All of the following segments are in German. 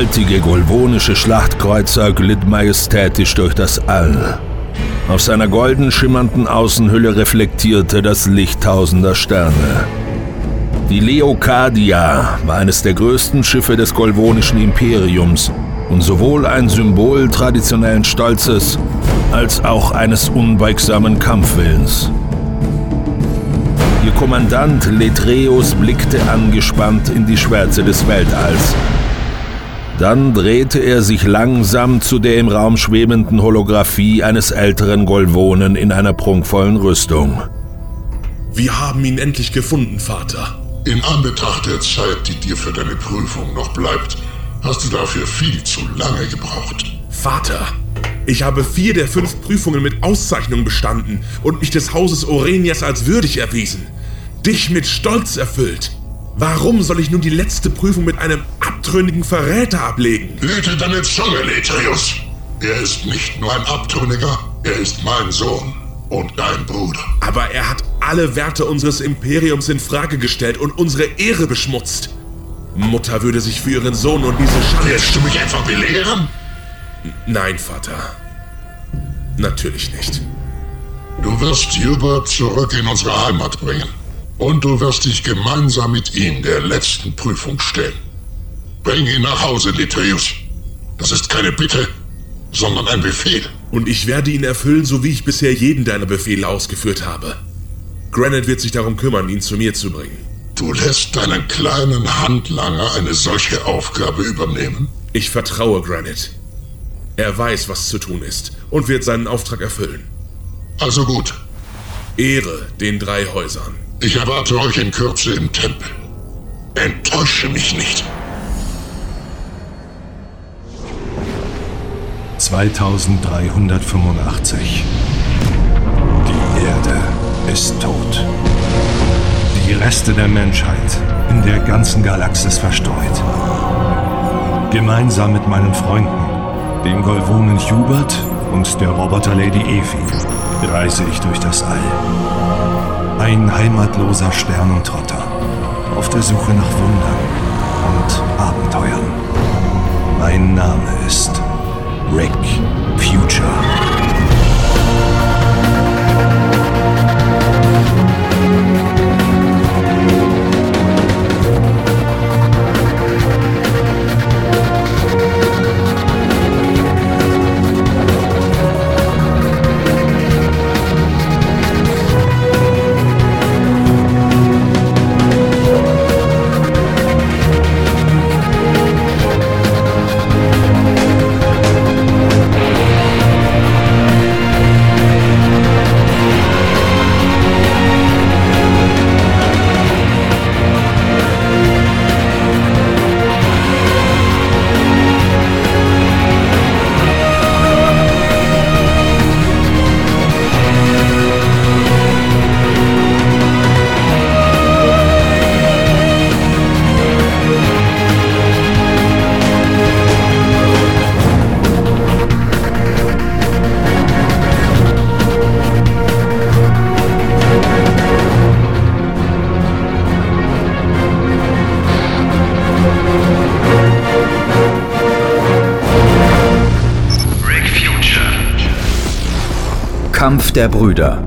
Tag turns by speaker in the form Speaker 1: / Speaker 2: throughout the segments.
Speaker 1: gewaltige golvonische Schlachtkreuzer glitt majestätisch durch das All. Auf seiner golden schimmernden Außenhülle reflektierte das Licht tausender Sterne. Die Leocadia war eines der größten Schiffe des golvonischen Imperiums und sowohl ein Symbol traditionellen Stolzes als auch eines unbeugsamen Kampfwillens. Ihr Kommandant Letreus blickte angespannt in die Schwärze des Weltalls. Dann drehte er sich langsam zu der im Raum schwebenden Holographie eines älteren Golvonen in einer prunkvollen Rüstung.
Speaker 2: Wir haben ihn endlich gefunden, Vater.
Speaker 3: In Anbetracht der Zeit, die dir für deine Prüfung noch bleibt, hast du dafür viel zu lange gebraucht.
Speaker 2: Vater, ich habe vier der fünf Prüfungen mit Auszeichnung bestanden und mich des Hauses Orenias als würdig erwiesen. Dich mit Stolz erfüllt. Warum soll ich nun die letzte Prüfung mit einem abtrünnigen Verräter ablegen?
Speaker 3: Hüte deine Zunge, Letreus. Er ist nicht nur ein Abtrünniger, er ist mein Sohn und dein Bruder.
Speaker 2: Aber er hat alle Werte unseres Imperiums in Frage gestellt und unsere Ehre beschmutzt. Mutter würde sich für ihren Sohn und diese Schande...
Speaker 3: Willst du mich einfach belehren?
Speaker 2: Nein, Vater. Natürlich nicht.
Speaker 3: Du wirst Hubert zurück in unsere Heimat bringen. Und du wirst dich gemeinsam mit ihm der letzten Prüfung stellen. Bring ihn nach Hause, Letreus. Das ist keine Bitte, sondern ein Befehl.
Speaker 2: Und ich werde ihn erfüllen, so wie ich bisher jeden deiner Befehle ausgeführt habe. Granite wird sich darum kümmern, ihn zu mir zu bringen.
Speaker 3: Du lässt deinen kleinen Handlanger eine solche Aufgabe übernehmen?
Speaker 2: Ich vertraue Granite. Er weiß, was zu tun ist und wird seinen Auftrag erfüllen.
Speaker 3: Also gut.
Speaker 2: Ehre den drei Häusern.
Speaker 3: Ich erwarte euch in Kürze im Tempel. Enttäusche mich nicht.
Speaker 4: 2385. Die Erde ist tot. Die Reste der Menschheit in der ganzen Galaxis verstreut. Gemeinsam mit meinen Freunden, dem Golvonen Hubert und der Roboter Lady Evi, reise ich durch das All. Ein heimatloser Sternentrotter auf der Suche nach Wundern und Abenteuern. Mein Name ist Rick Future.
Speaker 5: Der Brüder.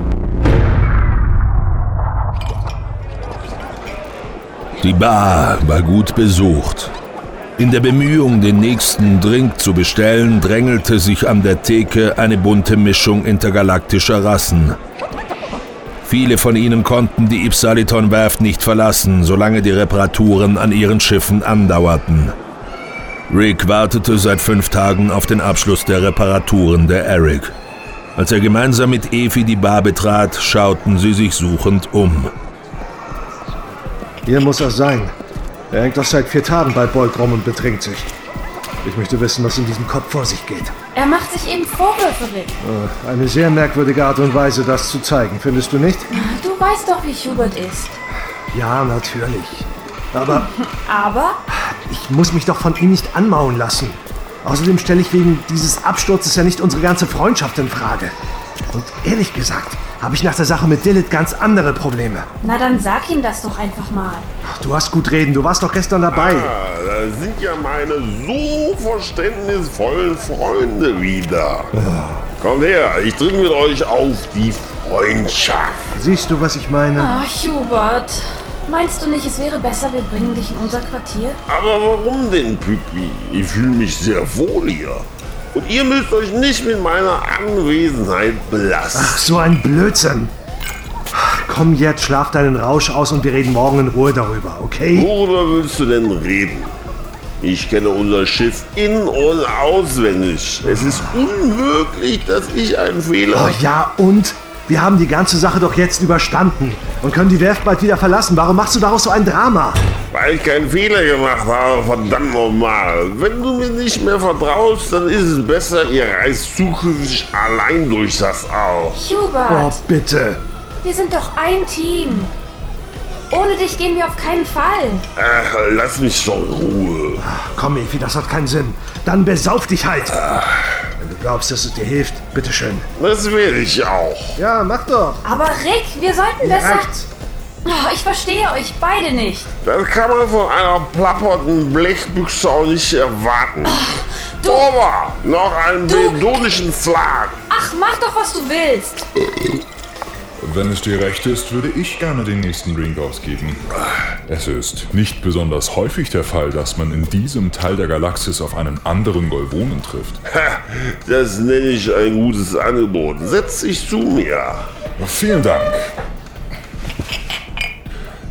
Speaker 1: Die Bar war gut besucht. In der Bemühung, den nächsten Drink zu bestellen, drängelte sich an der Theke eine bunte Mischung intergalaktischer Rassen. Viele von ihnen konnten die Ipsaliton-Werft nicht verlassen, solange die Reparaturen an ihren Schiffen andauerten. Rick wartete seit fünf Tagen auf den Abschluss der Reparaturen der Eric. Als er gemeinsam mit Efi die Bar betrat, schauten sie sich suchend um.
Speaker 6: Hier muss er sein. Er hängt doch seit vier Tagen bei Bolt rum und betrinkt sich. Ich möchte wissen, was in diesem Kopf vor sich geht.
Speaker 7: Er macht sich eben Vorwürfe, Rick.
Speaker 6: Äh, Eine sehr merkwürdige Art und Weise, das zu zeigen, findest du nicht?
Speaker 7: Du weißt doch, wie Hubert ist.
Speaker 6: Ja, natürlich. Aber
Speaker 7: Aber
Speaker 6: ich muss mich doch von ihm nicht anmauen lassen. Außerdem stelle ich wegen dieses Absturzes ja nicht unsere ganze Freundschaft in Frage. Und ehrlich gesagt, habe ich nach der Sache mit Dillit ganz andere Probleme.
Speaker 7: Na dann sag ihm das doch einfach mal.
Speaker 6: Du hast gut reden, du warst doch gestern dabei.
Speaker 5: Ah, da sind ja meine so verständnisvollen Freunde wieder. Kommt her, ich trinke mit euch auf die Freundschaft.
Speaker 6: Siehst du, was ich meine?
Speaker 7: Ach, Hubert. Meinst du nicht, es wäre besser, wir bringen dich in unser Quartier?
Speaker 5: Aber warum denn, Püppi? Ich fühle mich sehr wohl hier. Und ihr müsst euch nicht mit meiner Anwesenheit belasten.
Speaker 6: Ach, so ein Blödsinn. Komm jetzt, schlaf deinen Rausch aus und wir reden morgen in Ruhe darüber, okay?
Speaker 5: Worüber willst du denn reden? Ich kenne unser Schiff in- und auswendig. Es ist unmöglich, dass ich einen Fehler...
Speaker 6: Oh ja, und? Wir haben die ganze Sache doch jetzt überstanden und können die Werft bald wieder verlassen. Warum machst du daraus so ein Drama?
Speaker 5: Weil ich keinen Fehler gemacht habe, verdammt nochmal. Wenn du mir nicht mehr vertraust, dann ist es besser, ihr reist zukünftig allein durch das Au.
Speaker 7: Hubert,
Speaker 6: Oh, bitte.
Speaker 7: wir sind doch ein Team. Ohne dich gehen wir auf keinen Fall.
Speaker 5: Ach, lass mich doch in Ruhe.
Speaker 6: Komm, Evi, das hat keinen Sinn. Dann besauf dich halt. Du glaubst, dass es dir hilft, bitteschön.
Speaker 5: Das werde ich auch.
Speaker 6: Ja, mach doch.
Speaker 7: Aber Rick, wir sollten besser...
Speaker 6: Reicht's.
Speaker 7: Oh, ich verstehe euch beide nicht.
Speaker 5: Das kann man von einer plappernden Blechbüchse auch nicht erwarten. Aber noch einen bedonischen Flag.
Speaker 7: Ach, mach doch, was du willst.
Speaker 8: Wenn es dir recht ist, würde ich gerne den nächsten Drink ausgeben. Es ist nicht besonders häufig der Fall, dass man in diesem Teil der Galaxis auf einen anderen Golvonen trifft.
Speaker 5: Ha, Das nenne ich ein gutes Angebot. Setz dich zu mir.
Speaker 8: Vielen Dank.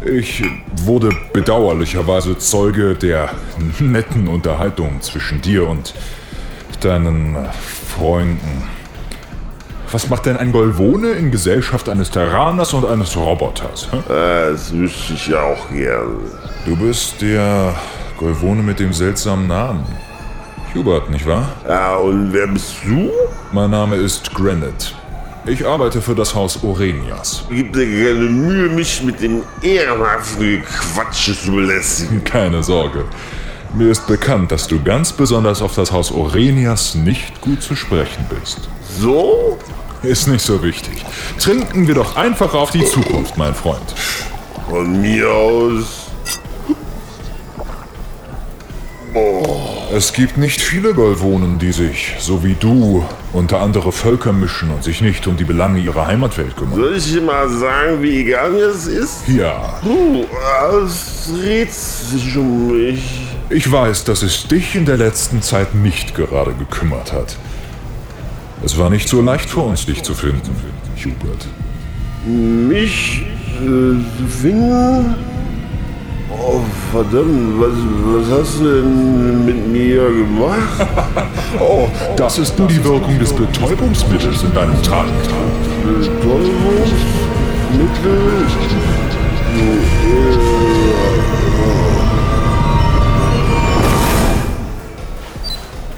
Speaker 8: Ich wurde bedauerlicherweise Zeuge der netten Unterhaltung zwischen dir und deinen Freunden. Was macht denn ein Golvone in Gesellschaft eines Terraners und eines Roboters? hä?
Speaker 5: Das wüsste ich ja auch gern.
Speaker 8: Du bist der Golvone mit dem seltsamen Namen. Hubert, nicht wahr?
Speaker 5: Ja, und wer bist du?
Speaker 8: Mein Name ist Granite. Ich arbeite für das Haus Orenias.
Speaker 5: Gib dir keine Mühe, mich mit dem ehrenhaften Quatsch zu belästigen.
Speaker 8: Keine Sorge. Mir ist bekannt, dass du ganz besonders auf das Haus Orenias nicht gut zu sprechen bist.
Speaker 5: So?
Speaker 8: Ist nicht so wichtig. Trinken wir doch einfach auf die Zukunft, mein Freund.
Speaker 5: Von mir aus.
Speaker 8: Es gibt nicht viele Golvonen, die sich, so wie du, unter andere Völker mischen und sich nicht um die Belange ihrer Heimatwelt kümmern.
Speaker 5: Soll ich dir mal sagen, wie egal mir das ist?
Speaker 8: Ja,
Speaker 5: Du, es dreht sich um mich.
Speaker 8: ich weiß, dass es dich in der letzten Zeit nicht gerade gekümmert hat. Es war nicht so leicht für uns, dich zu finden, Hubert.
Speaker 5: Mich äh, zu finden? Oh, verdammt, was, was hast du denn mit mir gemacht?
Speaker 8: Oh, das ist nur die Wirkung des Betäubungsmittels in deinem Trank.
Speaker 5: Betäubungsmittel?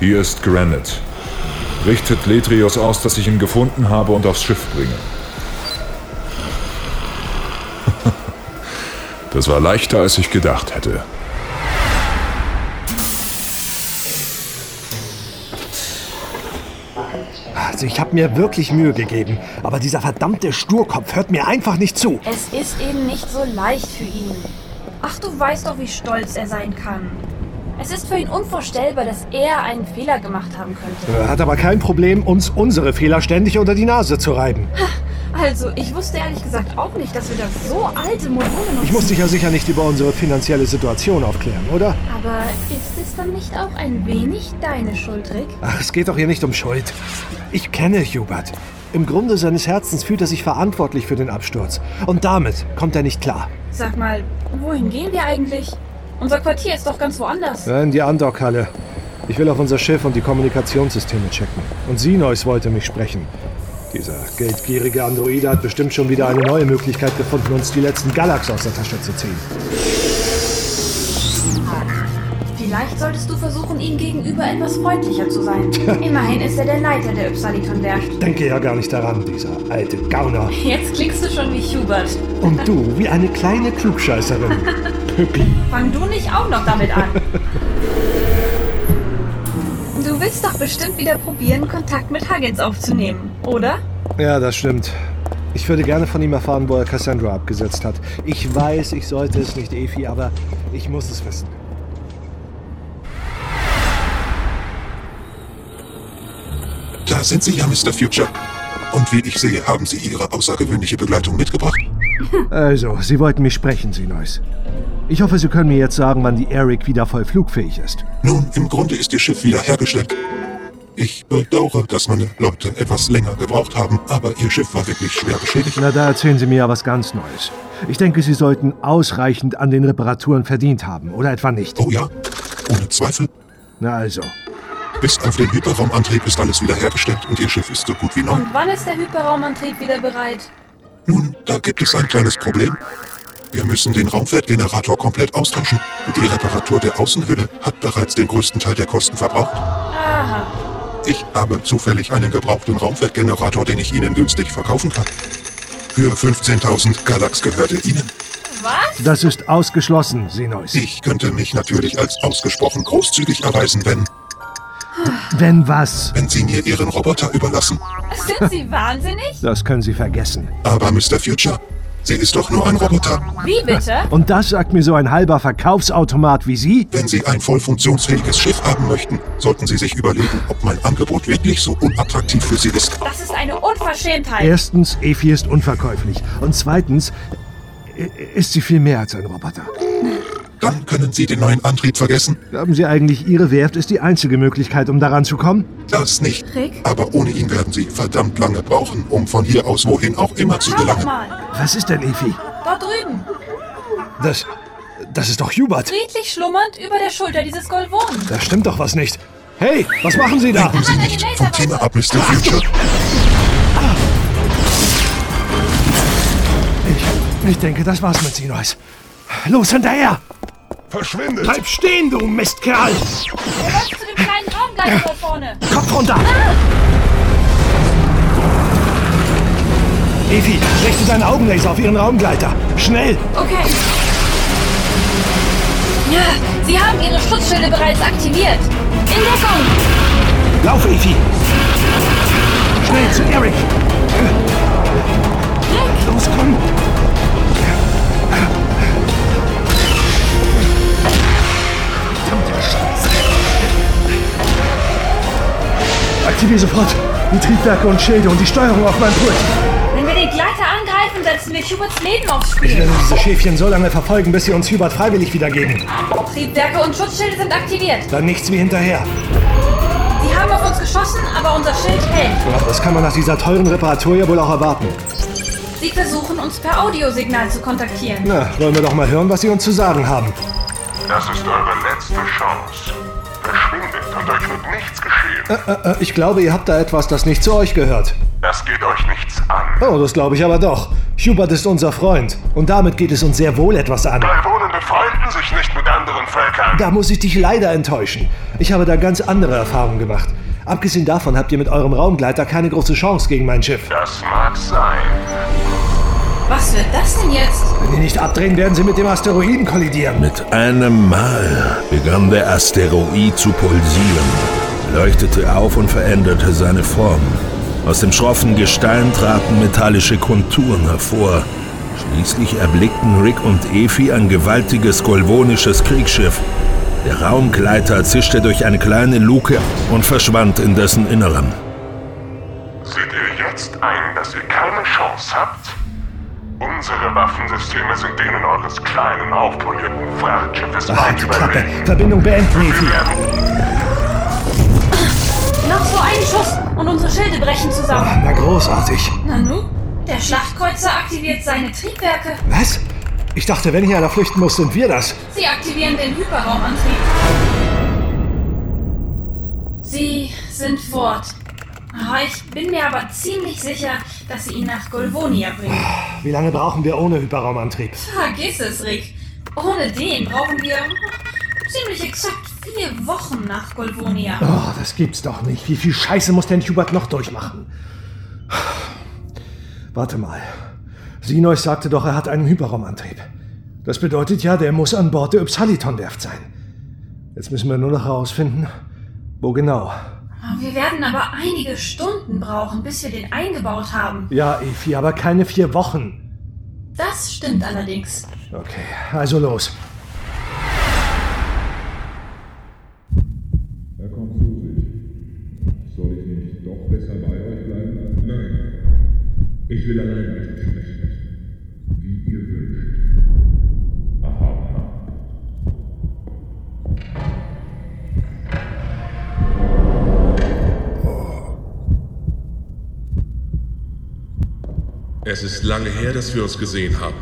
Speaker 8: Hier ist Granite. Richtet Letrios aus, dass ich ihn gefunden habe und aufs Schiff bringe. Das war leichter, als ich gedacht hätte.
Speaker 6: Also ich habe mir wirklich Mühe gegeben, aber dieser verdammte Sturkopf hört mir einfach nicht zu.
Speaker 7: Es ist eben nicht so leicht für ihn. Ach, du weißt doch, wie stolz er sein kann. Es ist für ihn unvorstellbar, dass er einen Fehler gemacht haben könnte.
Speaker 6: Er hat aber kein Problem, uns unsere Fehler ständig unter die Nase zu reiben.
Speaker 7: Also, ich wusste ehrlich gesagt auch nicht, dass wir das so alte Module nutzen.
Speaker 6: Ich muss dich ja sicher nicht über unsere finanzielle Situation aufklären, oder?
Speaker 7: Aber ist es dann nicht auch ein wenig deine Schuld, Rick?
Speaker 6: Ach, es geht doch hier nicht um Schuld. Ich kenne Hubert. Im Grunde seines Herzens fühlt er sich verantwortlich für den Absturz. Und damit kommt er nicht klar.
Speaker 7: Sag mal, wohin gehen wir eigentlich? Unser Quartier ist doch ganz woanders.
Speaker 6: Ja, in die Andockhalle. Ich will auf unser Schiff und die Kommunikationssysteme checken. Und Sinois wollte mich sprechen. Dieser geldgierige Androide hat bestimmt schon wieder eine neue Möglichkeit gefunden, uns die letzten Galax aus der Tasche zu ziehen.
Speaker 7: Vielleicht solltest du versuchen, ihm gegenüber etwas freundlicher zu sein. Immerhin ist er der Leiter der Ypsaliton-Werft.
Speaker 6: Denke ja gar nicht daran, dieser alte Gauner.
Speaker 7: Jetzt klingst du schon wie Hubert.
Speaker 6: Und du wie eine kleine Klugscheißerin. Püppi.
Speaker 7: Fang du nicht auch noch damit an. Du willst doch bestimmt wieder probieren, Kontakt mit Huggins aufzunehmen, oder?
Speaker 6: Ja, das stimmt. Ich würde gerne von ihm erfahren, wo er Cassandra abgesetzt hat. Ich weiß, ich sollte es nicht, Efi, aber ich muss es wissen.
Speaker 9: Da sind Sie ja, Mr. Future. Und wie ich sehe, haben Sie Ihre außergewöhnliche Begleitung mitgebracht.
Speaker 6: Also, Sie wollten mich sprechen, Sinois. Ich hoffe, Sie können mir jetzt sagen, wann die Eric wieder voll flugfähig ist.
Speaker 9: Nun, im Grunde ist Ihr Schiff wieder hergestellt. Ich bedauere, dass meine Leute etwas länger gebraucht haben, aber Ihr Schiff war wirklich schwer beschädigt.
Speaker 6: Na, da erzählen Sie mir ja was ganz Neues. Ich denke, Sie sollten ausreichend an den Reparaturen verdient haben, oder etwa nicht?
Speaker 9: Oh ja, ohne Zweifel.
Speaker 6: Na also.
Speaker 9: Bis auf den Hyperraumantrieb ist alles wieder hergestellt und Ihr Schiff ist so gut wie neu.
Speaker 7: Und wann ist der Hyperraumantrieb wieder bereit?
Speaker 9: Nun, da gibt es ein kleines Problem. Wir müssen den Raumwertgenerator komplett austauschen. Und die Reparatur der Außenhülle hat bereits den größten Teil der Kosten verbraucht.
Speaker 7: Aha.
Speaker 9: Ich habe zufällig einen gebrauchten Raumwertgenerator, den ich Ihnen günstig verkaufen kann. Für 15.000 Galax gehört er Ihnen.
Speaker 7: Was?
Speaker 6: Das ist ausgeschlossen, Sinois.
Speaker 9: Ich könnte mich natürlich als ausgesprochen großzügig erweisen, wenn,
Speaker 6: Wenn was?
Speaker 9: wenn Sie mir Ihren Roboter überlassen.
Speaker 7: Sind Sie wahnsinnig?
Speaker 6: Das können Sie vergessen.
Speaker 9: Aber Mr. Future, sie ist doch nur ein Roboter.
Speaker 7: Wie bitte?
Speaker 6: Und das sagt mir so ein halber Verkaufsautomat wie Sie?
Speaker 9: Wenn Sie ein voll funktionsfähiges Schiff haben möchten, sollten Sie sich überlegen, ob mein Angebot wirklich so unattraktiv für Sie ist.
Speaker 7: Das ist eine Unverschämtheit.
Speaker 6: Erstens, Efi ist unverkäuflich. Und zweitens, ist sie viel mehr als ein Roboter.
Speaker 9: Dann können Sie den neuen Antrieb vergessen.
Speaker 6: Glauben Sie eigentlich, Ihre Werft ist die einzige Möglichkeit, um daran zu kommen?
Speaker 9: Das nicht.
Speaker 7: Rick?
Speaker 9: Aber ohne ihn werden Sie verdammt lange brauchen, um von hier aus wohin auch immer zu gelangen.
Speaker 7: mal.
Speaker 6: Was ist denn, Efi?
Speaker 7: Dort drüben.
Speaker 6: Das. Das ist doch Hubert.
Speaker 7: Friedlich schlummernd über der Schulter dieses Golvonen.
Speaker 6: Da stimmt doch was nicht. Hey, was machen Sie da?
Speaker 9: Lenken Sie nicht vom Thema ab, Mr. Future.
Speaker 6: Ich, ich denke, das war's mit Sinois. Los, hinterher!
Speaker 10: Verschwindet!
Speaker 6: Bleib stehen, du Mistkerl!
Speaker 7: Er läuft zu dem kleinen Raumgleiter dort vorne.
Speaker 6: Kopf runter! Efi, richte deinen Augenlaser auf ihren Raumgleiter. Schnell!
Speaker 7: Okay. Ja, Sie haben Ihre Schutzschilde bereits aktiviert. In Deckung.
Speaker 6: Lauf, Efi! Schnell zu Eric!
Speaker 7: Rick,
Speaker 6: Los, komm! Aktivier sofort die Triebwerke und Schilde und die Steuerung auf meinem Pult.
Speaker 7: wenn wir den Gleiter angreifen, setzen wir Huberts Leben aufs
Speaker 6: Ich
Speaker 7: Spiel.
Speaker 6: werde diese Schäfchen so lange verfolgen, bis sie uns Hubert freiwillig wiedergeben.
Speaker 7: Triebwerke und Schutzschilde sind aktiviert.
Speaker 6: Dann nichts wie hinterher.
Speaker 7: Sie haben auf uns geschossen, aber unser Schild hält.
Speaker 6: Ach, das kann man nach dieser teuren Reparatur ja wohl auch erwarten.
Speaker 7: Sie versuchen uns per Audiosignal zu kontaktieren.
Speaker 6: Na, wollen wir doch mal hören, was sie uns zu sagen haben.
Speaker 11: Das ist eure letzte Chance. Euch wird nichts geschehen.
Speaker 6: Äh, ich glaube, ihr habt da etwas, das nicht zu euch gehört.
Speaker 11: Das geht euch nichts an.
Speaker 6: Oh, das glaube ich aber doch. Hubert ist unser Freund. Und damit geht es uns sehr wohl etwas an.
Speaker 11: Bewohnende freunden sich nicht mit anderen Völkern.
Speaker 6: Da muss ich dich leider enttäuschen. Ich habe da ganz andere Erfahrungen gemacht. Abgesehen davon habt ihr mit eurem Raumgleiter keine große Chance gegen mein Schiff.
Speaker 11: Das mag sein.
Speaker 7: Was wird das denn jetzt?
Speaker 6: Wenn die nicht abdrehen, werden sie mit dem Asteroiden kollidieren.
Speaker 1: Mit einem Mal begann der Asteroid zu pulsieren, leuchtete auf und veränderte seine Form. Aus dem schroffen Gestein traten metallische Konturen hervor. Schließlich erblickten Rick und Efi ein gewaltiges golvonisches Kriegsschiff. Der Raumgleiter zischte durch eine kleine Luke und verschwand in dessen Inneren.
Speaker 11: Seht ihr jetzt ein, dass ihr keine Chance habt? Unsere Waffensysteme sind denen eures kleinen, aufpolierten Frachtschiffes
Speaker 6: Ach,
Speaker 11: weit überlegen.
Speaker 6: Verbindung beenden, Efi.
Speaker 11: Wir werden
Speaker 7: Noch so ein Schuss und unsere Schilde brechen zusammen.
Speaker 6: Na, großartig.
Speaker 7: Nanu, der Schlachtkreuzer aktiviert seine Triebwerke.
Speaker 6: Was? Ich dachte, wenn hier einer flüchten muss, sind wir das.
Speaker 7: Sie aktivieren den Hyperraumantrieb. Sie sind fort. Ah, Ich bin mir aber ziemlich sicher, dass sie ihn nach Golvonia bringen.
Speaker 6: Wie lange brauchen wir ohne Hyperraumantrieb?
Speaker 7: Vergiss es, Rick. Ohne den brauchen wir ziemlich exakt vier Wochen nach Golvonia.
Speaker 6: Oh, das gibt's doch nicht. Wie viel Scheiße muss denn Hubert noch durchmachen? Warte mal. Sinois sagte doch, er hat einen Hyperraumantrieb. Das bedeutet ja, der muss an Bord der Ypsaliton-Werft sein. Jetzt müssen wir nur noch herausfinden, wo genau.
Speaker 7: Wir werden aber einige Stunden brauchen, bis wir den eingebaut haben.
Speaker 6: Ja, Efi, aber keine vier Wochen.
Speaker 7: Das stimmt allerdings.
Speaker 6: Okay, also los.
Speaker 2: Er kommt zu sich. Soll ich nicht doch besser bei euch bleiben? Nein. Ich will allein mit ihm sprechen. Wie ihr wünscht. Es ist lange her, dass wir uns gesehen haben.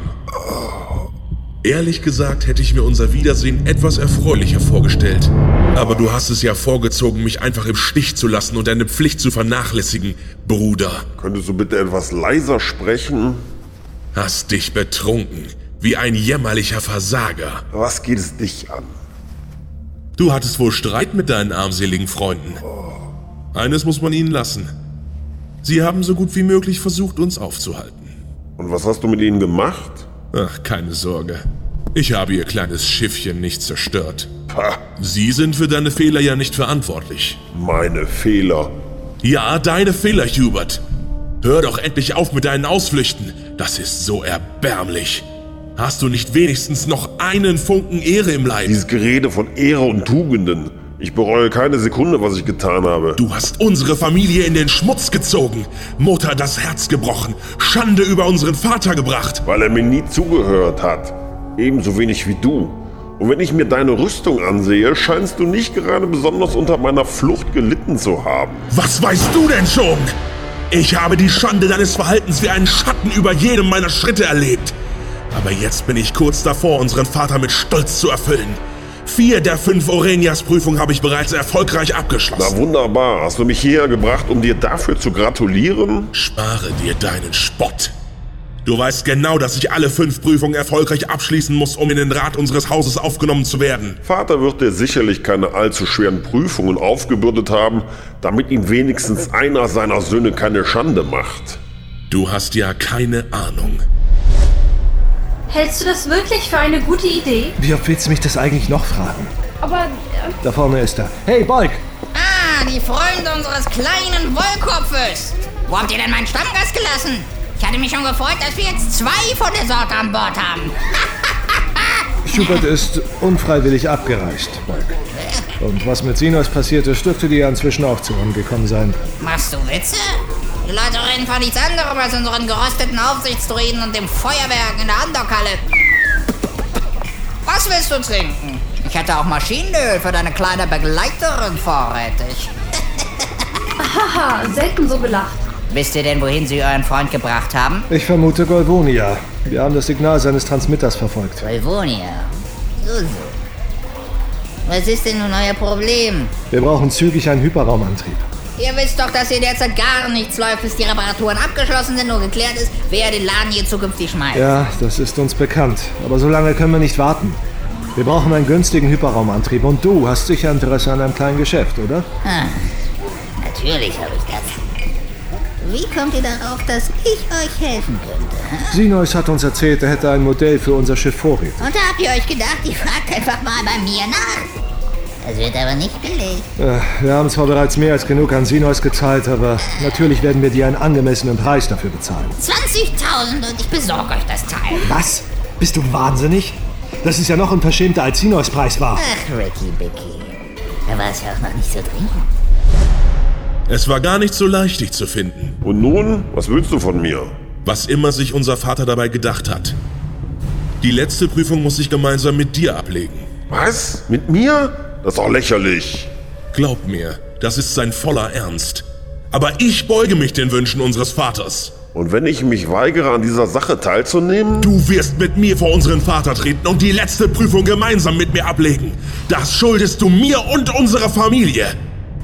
Speaker 2: Ehrlich gesagt hätte ich mir unser Wiedersehen etwas erfreulicher vorgestellt. Aber du hast es ja vorgezogen, mich einfach im Stich zu lassen und deine Pflicht zu vernachlässigen, Bruder.
Speaker 5: Könntest du bitte etwas leiser sprechen?
Speaker 2: Hast dich betrunken, wie ein jämmerlicher Versager.
Speaker 5: Was geht es dich an?
Speaker 2: Du hattest wohl Streit mit deinen armseligen Freunden. Eines muss man ihnen lassen. Sie haben so gut wie möglich versucht, uns aufzuhalten.
Speaker 5: Und was hast du mit ihnen gemacht?
Speaker 2: Ach, keine Sorge. Ich habe ihr kleines Schiffchen nicht zerstört.
Speaker 5: Pah,
Speaker 2: Sie sind für deine Fehler ja nicht verantwortlich.
Speaker 5: meine Fehler.
Speaker 2: Ja, deine Fehler, Hubert. Hör doch endlich auf mit deinen Ausflüchten. Das ist so erbärmlich. Hast du nicht wenigstens noch einen Funken Ehre im Leib?
Speaker 5: Dieses Gerede von Ehre und Tugenden. Ich bereue keine Sekunde, was ich getan habe.
Speaker 2: Du hast unsere Familie in den Schmutz gezogen, Mutter das Herz gebrochen, Schande über unseren Vater gebracht.
Speaker 5: Weil er mir nie zugehört hat. Ebenso wenig wie du. Und wenn ich mir deine Rüstung ansehe, scheinst du nicht gerade besonders unter meiner Flucht gelitten zu haben.
Speaker 2: Was weißt du denn schon? Ich habe die Schande deines Verhaltens wie einen Schatten über jedem meiner Schritte erlebt. Aber jetzt bin ich kurz davor, unseren Vater mit Stolz zu erfüllen. Vier der fünf Orenias-Prüfungen habe ich bereits erfolgreich
Speaker 5: Na
Speaker 2: abgeschlossen.
Speaker 5: wunderbar. Hast du mich hierher gebracht, um dir dafür zu gratulieren?
Speaker 2: Spare dir deinen Spott. Du weißt genau, dass ich alle fünf Prüfungen erfolgreich abschließen muss, um in den Rat unseres Hauses aufgenommen zu werden.
Speaker 5: Vater wird dir sicherlich keine allzu schweren Prüfungen aufgebürdet haben, damit ihm wenigstens einer seiner Söhne keine Schande macht.
Speaker 2: Du hast ja keine Ahnung.
Speaker 7: Hältst du das wirklich für eine gute Idee?
Speaker 6: Wie oft willst du mich das eigentlich noch fragen?
Speaker 7: Aber äh,
Speaker 6: Da vorne ist er. Hey, Bolk!
Speaker 12: Ah, die Freunde unseres kleinen Wollkopfes. Wo habt ihr denn meinen Stammgast gelassen? Ich hatte mich schon gefreut, dass wir jetzt zwei von der Sorte an Bord haben.
Speaker 6: Schubert ist unfreiwillig abgereist, Bolk. Und was mit Sinos passiert ist, dürfte dir ja inzwischen auch zu Ohren gekommen sein.
Speaker 12: Machst du Witze? Die Leute reden von nichts anderem als unseren gerosteten Aufsichtsdruiden und dem Feuerwerk in der Andockhalle. Was willst du trinken? Ich hätte auch Maschinenöl für deine kleine Begleiterin vorrätig.
Speaker 7: haha, selten so belacht.
Speaker 12: Wisst ihr denn, wohin sie euren Freund gebracht haben?
Speaker 6: Ich vermute Golvonia. Wir haben das Signal seines Transmitters verfolgt.
Speaker 12: Salvonia. So, so. Was ist denn nun euer Problem?
Speaker 6: Wir brauchen zügig einen Hyperraumantrieb.
Speaker 12: Ihr wisst doch, dass hier derzeit gar nichts läuft, bis die Reparaturen abgeschlossen sind und geklärt ist, wer den Laden hier zukünftig schmeißt.
Speaker 6: Ja, das ist uns bekannt. Aber so lange können wir nicht warten. Wir brauchen einen günstigen Hyperraumantrieb und du hast sicher Interesse an einem kleinen Geschäft, oder?
Speaker 12: Ah, natürlich habe ich das. Wie kommt ihr darauf, dass ich euch helfen könnte? hä?
Speaker 6: Sinois hat uns erzählt, er hätte ein Modell für unser Schiff vorrätig.
Speaker 12: Und da habt ihr euch gedacht, ihr fragt einfach mal bei mir nach. Das wird aber nicht billig.
Speaker 6: Äh, Wir haben zwar bereits mehr als genug an Sinois gezahlt, aber natürlich werden wir dir einen angemessenen Preis dafür bezahlen.
Speaker 12: 20.000 und ich besorge euch das Teil.
Speaker 6: Was? Bist du wahnsinnig? Das ist ja noch unverschämter als Sinois Preis war.
Speaker 12: Ach, Ricky Bicky. Da war es ja auch noch nicht so dringend.
Speaker 2: Es war gar nicht so leicht, dich zu finden.
Speaker 5: Und nun, was willst du von mir?
Speaker 2: Was immer sich unser Vater dabei gedacht hat. Die letzte Prüfung muss ich gemeinsam mit dir ablegen.
Speaker 5: Was? Mit mir? Das ist doch lächerlich.
Speaker 2: Glaub mir, das ist sein voller Ernst. Aber ich beuge mich den Wünschen unseres Vaters.
Speaker 5: Und wenn ich mich weigere, an dieser Sache teilzunehmen?
Speaker 2: Du wirst mit mir vor unseren Vater treten und die letzte Prüfung gemeinsam mit mir ablegen. Das schuldest du mir und unserer Familie.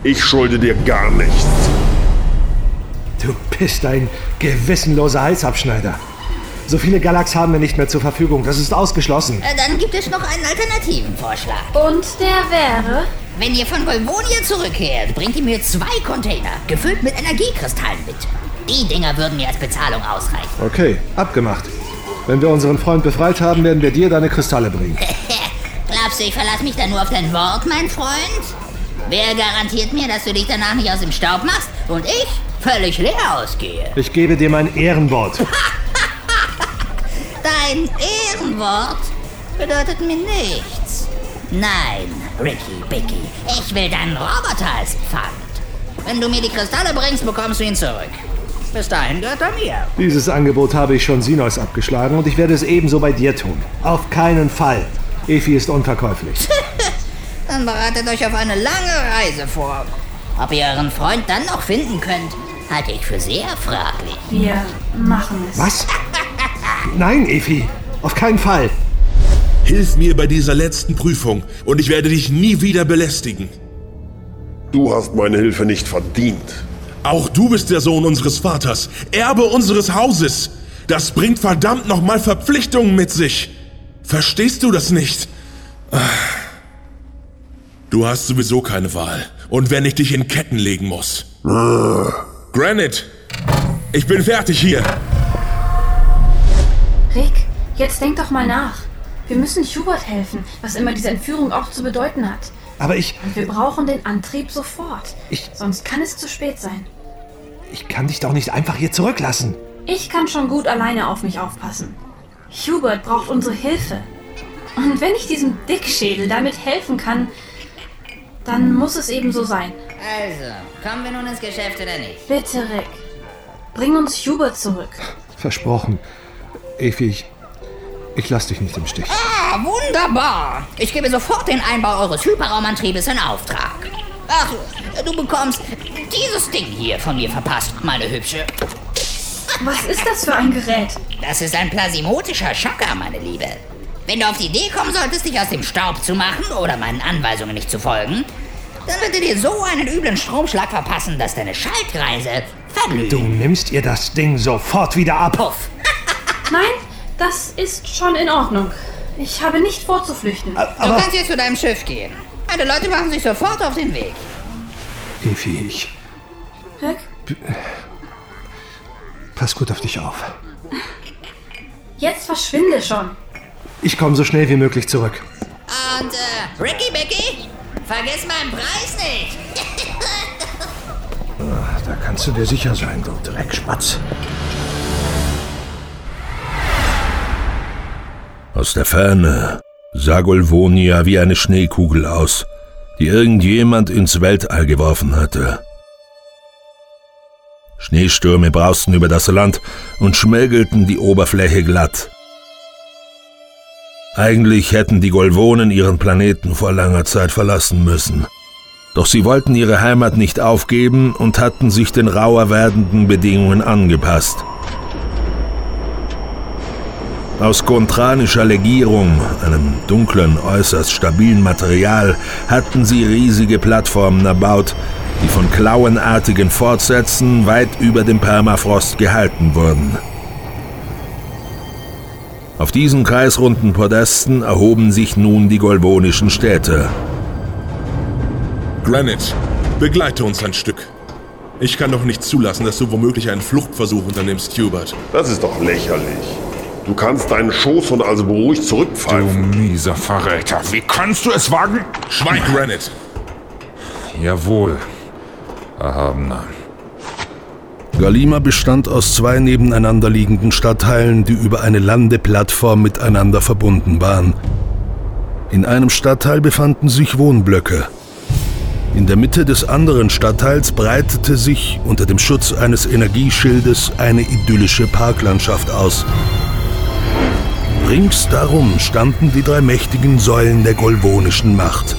Speaker 5: Ich schulde dir gar nichts.
Speaker 6: Du bist ein gewissenloser Halsabschneider. So viele Galax haben wir nicht mehr zur Verfügung. Das ist ausgeschlossen.
Speaker 12: Äh, Dann gibt es noch einen alternativen Vorschlag.
Speaker 7: Und der wäre?
Speaker 12: Wenn ihr von Golvonia zurückkehrt, bringt ihr mir zwei Container, gefüllt mit Energiekristallen mit. Die Dinger würden mir als Bezahlung ausreichen.
Speaker 6: Okay, abgemacht. Wenn wir unseren Freund befreit haben, werden wir dir deine Kristalle bringen.
Speaker 12: Glaubst du, ich verlasse mich da nur auf dein Wort, mein Freund? Wer garantiert mir, dass du dich danach nicht aus dem Staub machst und ich völlig leer ausgehe?
Speaker 6: Ich gebe dir mein Ehrenwort.
Speaker 12: Dein Ehrenwort bedeutet mir nichts. Nein, Ricky Bicky, ich will deinen Roboter als Pfand. Wenn du mir die Kristalle bringst, bekommst du ihn zurück. Bis dahin gehört er mir.
Speaker 6: Dieses Angebot habe ich schon Sinos abgeschlagen und ich werde es ebenso bei dir tun. Auf keinen Fall. Efi ist unverkäuflich.
Speaker 12: Dann bereitet euch auf eine lange Reise vor. Ob ihr euren Freund dann noch finden könnt, halte ich für sehr fraglich.
Speaker 7: Wir machen es.
Speaker 6: Was? Nein, Efi. Auf keinen Fall.
Speaker 2: Hilf mir bei dieser letzten Prüfung und ich werde dich nie wieder belästigen.
Speaker 5: Du hast meine Hilfe nicht verdient.
Speaker 2: Auch du bist der Sohn unseres Vaters, Erbe unseres Hauses. Das bringt verdammt nochmal Verpflichtungen mit sich. Verstehst du das nicht? Du hast sowieso keine Wahl. Und wenn ich dich in Ketten legen muss. Granite, ich bin fertig hier.
Speaker 7: Rick, jetzt denk doch mal nach. Wir müssen Hubert helfen, was immer diese Entführung auch zu bedeuten hat.
Speaker 6: Aber ich.
Speaker 7: Und wir brauchen den Antrieb sofort.
Speaker 6: Ich-
Speaker 7: Sonst kann es zu spät sein.
Speaker 6: Ich kann dich doch nicht einfach hier zurücklassen.
Speaker 7: Ich kann schon gut alleine auf mich aufpassen. Hubert braucht unsere Hilfe. Und wenn ich diesem Dickschädel damit helfen kann, dann muss es eben so sein.
Speaker 12: Also, kommen wir nun ins Geschäft oder nicht?
Speaker 7: Bitte, Rick. Bring uns Hubert zurück.
Speaker 6: Versprochen. Efi, ich. Ich lass dich nicht im Stich.
Speaker 12: Ah, wunderbar. Ich gebe sofort den Einbau eures Hyperraumantriebes in Auftrag. Ach, du bekommst dieses Ding hier von mir verpasst, meine Hübsche.
Speaker 7: Was ist das für ein Gerät?
Speaker 12: Das ist ein plasimotischer Schocker, meine Liebe. Wenn du auf die Idee kommen solltest, dich aus dem Staub zu machen oder meinen Anweisungen nicht zu folgen, dann wird er dir so einen üblen Stromschlag verpassen, dass deine Schaltkreise verglühen.
Speaker 6: Du nimmst ihr das Ding sofort wieder ab.
Speaker 12: Puff.
Speaker 7: Nein, das ist schon in Ordnung. Ich habe nicht vor zu flüchten.
Speaker 12: Du kannst jetzt zu deinem Schiff gehen. Meine Leute machen sich sofort auf den Weg.
Speaker 6: Efi, ich.
Speaker 7: Rick?
Speaker 6: Pass gut auf dich auf.
Speaker 7: Jetzt verschwinde schon.
Speaker 6: Ich komme so schnell wie möglich zurück.
Speaker 12: Und, äh, Ricky Bicky, vergiss meinen Preis nicht.
Speaker 6: Da kannst du dir sicher sein, du Dreckspatz.
Speaker 1: Aus der Ferne sah Golvonia wie eine Schneekugel aus, die irgendjemand ins Weltall geworfen hatte. Schneestürme brausten über das Land und schmelgelten die Oberfläche glatt. Eigentlich hätten die Golvonen ihren Planeten vor langer Zeit verlassen müssen. Doch sie wollten ihre Heimat nicht aufgeben und hatten sich den rauer werdenden Bedingungen angepasst. Aus gontranischer Legierung, einem dunklen, äußerst stabilen Material, hatten sie riesige Plattformen erbaut, die von klauenartigen Fortsätzen weit über dem Permafrost gehalten wurden. Auf diesen kreisrunden Podesten erhoben sich nun die golbonischen Städte.
Speaker 2: Granite, begleite uns ein Stück. Ich kann doch nicht zulassen, dass du womöglich einen Fluchtversuch unternimmst, Hubert.
Speaker 5: Das ist doch lächerlich. Du kannst deinen Schoßhund also beruhigt
Speaker 8: Du
Speaker 5: zurückpfeifen.
Speaker 8: mieser Verräter, wie kannst du es wagen?
Speaker 2: Schweig, Granite!
Speaker 8: Jawohl, Erhabener.
Speaker 1: Galima bestand aus zwei nebeneinander liegenden Stadtteilen, die über eine Landeplattform miteinander verbunden waren. In einem Stadtteil befanden sich Wohnblöcke. In der Mitte des anderen Stadtteils breitete sich unter dem Schutz eines Energieschildes eine idyllische Parklandschaft aus. Rings darum standen die drei mächtigen Säulen der golvonischen Macht.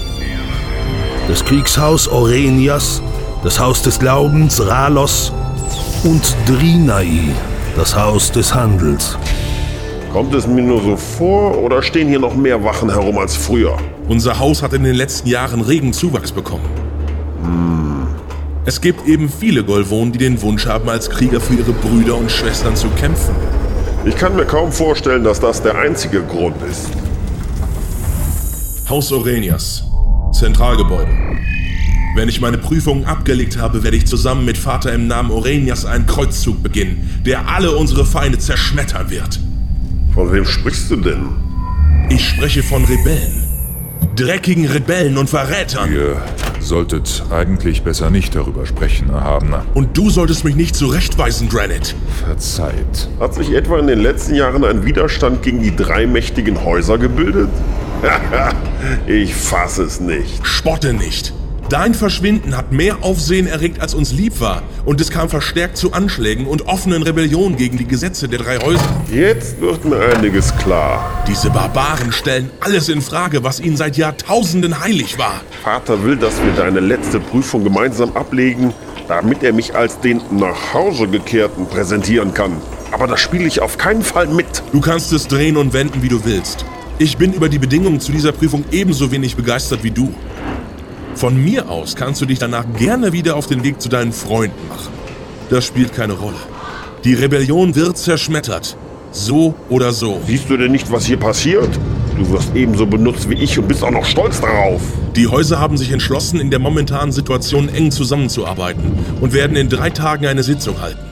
Speaker 1: Das Kriegshaus Orenias, das Haus des Glaubens Ralos und Drinai, das Haus des Handels.
Speaker 5: Kommt es mir nur so vor oder stehen hier noch mehr Wachen herum als früher?
Speaker 2: Unser Haus hat in den letzten Jahren regen Zuwachs bekommen. Es gibt eben viele Golvonen, die den Wunsch haben, als Krieger für ihre Brüder und Schwestern zu kämpfen.
Speaker 5: Ich kann mir kaum vorstellen, dass das der einzige Grund ist.
Speaker 2: Haus Orenias. Zentralgebäude. Wenn ich meine Prüfungen abgelegt habe, werde ich zusammen mit Vater im Namen Orenias einen Kreuzzug beginnen, der alle unsere Feinde zerschmettern wird.
Speaker 5: Von wem sprichst du denn?
Speaker 2: Ich spreche von Rebellen. Dreckigen Rebellen und Verrätern.
Speaker 8: Ihr solltet eigentlich besser nicht darüber sprechen, Erhabener.
Speaker 2: Und du solltest mich nicht zurechtweisen, Granite.
Speaker 8: Verzeiht.
Speaker 5: Hat sich etwa in den letzten Jahren ein Widerstand gegen die drei mächtigen Häuser gebildet? ich fasse es nicht.
Speaker 2: Spotte nicht. Dein Verschwinden hat mehr Aufsehen erregt, als uns lieb war. Und es kam verstärkt zu Anschlägen und offenen Rebellionen gegen die Gesetze der drei Häuser.
Speaker 5: Jetzt wird mir einiges klar.
Speaker 2: Diese Barbaren stellen alles in Frage, was ihnen seit Jahrtausenden heilig war.
Speaker 5: Vater will, dass wir deine letzte Prüfung gemeinsam ablegen, damit er mich als den nach Hause gekehrten präsentieren kann. Aber das spiele ich auf keinen Fall mit.
Speaker 2: Du kannst es drehen und wenden, wie du willst. Ich bin über die Bedingungen zu dieser Prüfung ebenso wenig begeistert wie du. Von mir aus kannst du dich danach gerne wieder auf den Weg zu deinen Freunden machen. Das spielt keine Rolle. Die Rebellion wird zerschmettert. So oder so.
Speaker 5: Siehst du denn nicht, was hier passiert? Du wirst ebenso benutzt wie ich und bist auch noch stolz darauf.
Speaker 2: Die Häuser haben sich entschlossen, in der momentanen Situation eng zusammenzuarbeiten und werden in drei Tagen eine Sitzung halten.